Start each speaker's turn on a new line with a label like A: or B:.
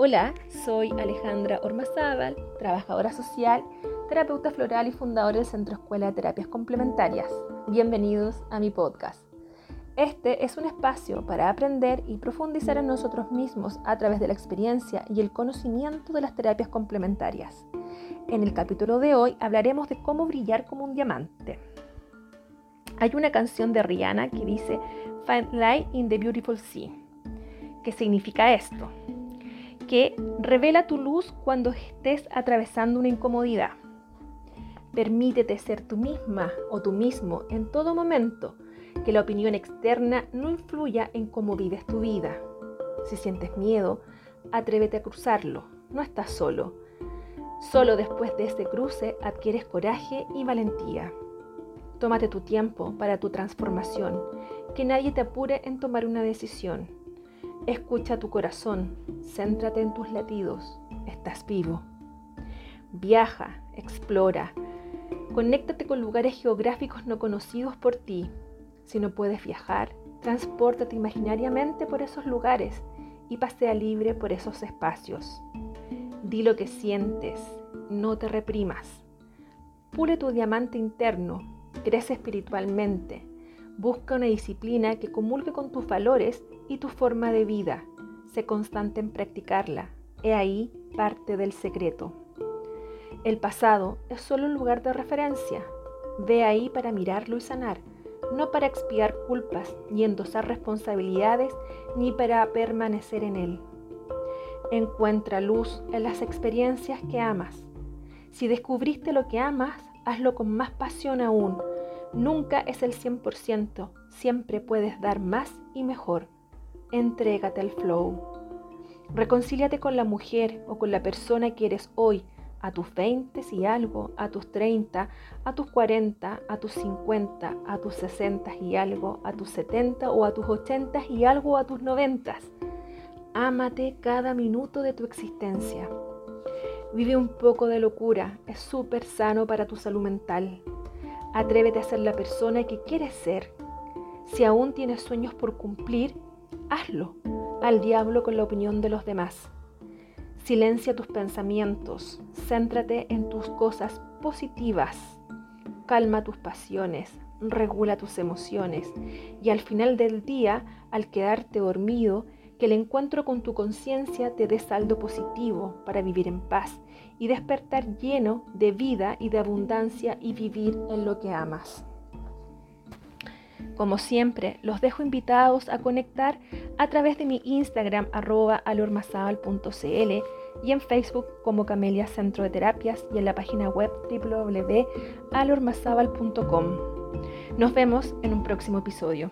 A: Hola, soy Alejandra Ormazábal, trabajadora social, terapeuta floral y fundadora del Centro Escuela de Terapias Complementarias. Bienvenidos a mi podcast. Este es un espacio para aprender y profundizar en nosotros mismos a través de la experiencia y el conocimiento de las terapias complementarias. En el capítulo de hoy hablaremos de cómo brillar como un diamante. Hay una canción de Rihanna que dice Find Light in the Beautiful Sea. ¿Qué significa esto? Que revela tu luz cuando estés atravesando una incomodidad. Permítete ser tú misma o tú mismo en todo momento, que la opinión externa no influya en cómo vives tu vida. Si sientes miedo, atrévete a cruzarlo, no estás solo. Solo después de ese cruce adquieres coraje y valentía. Tómate tu tiempo para tu transformación, que nadie te apure en tomar una decisión. Escucha tu corazón, céntrate en tus latidos, estás vivo. Viaja, explora, conéctate con lugares geográficos no conocidos por ti. Si no puedes viajar, transpórtate imaginariamente por esos lugares y pasea libre por esos espacios. Di lo que sientes, no te reprimas. Pule tu diamante interno, crece espiritualmente, busca una disciplina que comulgue con tus valores y tu forma de vida. Sé constante en practicarla. He ahí parte del secreto. El pasado es solo un lugar de referencia. Ve ahí para mirarlo y sanar, no para expiar culpas, ni endosar responsabilidades, ni para permanecer en él. Encuentra luz en las experiencias que amas. Si descubriste lo que amas, hazlo con más pasión aún. Nunca es el 100%, siempre puedes dar más y mejor entrégate al flow. Reconcíliate con la mujer o con la persona que eres hoy, a tus 20 y algo, a tus 30, a tus 40, a tus 50, a tus 60 y algo, a tus 70 o a tus 80 y algo, a tus 90. Ámate cada minuto de tu existencia. Vive un poco de locura, es súper sano para tu salud mental. Atrévete a ser la persona que quieres ser. Si aún tienes sueños por cumplir, hazlo al diablo con la opinión de los demás. Silencia tus pensamientos, céntrate en tus cosas positivas, calma tus pasiones, regula tus emociones y al final del día, al quedarte dormido, que el encuentro con tu conciencia te dé saldo positivo para vivir en paz y despertar lleno de vida y de abundancia y vivir en lo que amas. Como siempre, los dejo invitados a conectar a través de mi Instagram arroba alormazabal.cl y en Facebook como Camelia Centro de Terapias y en la página web www.alormazabal.com. Nos vemos en un próximo episodio.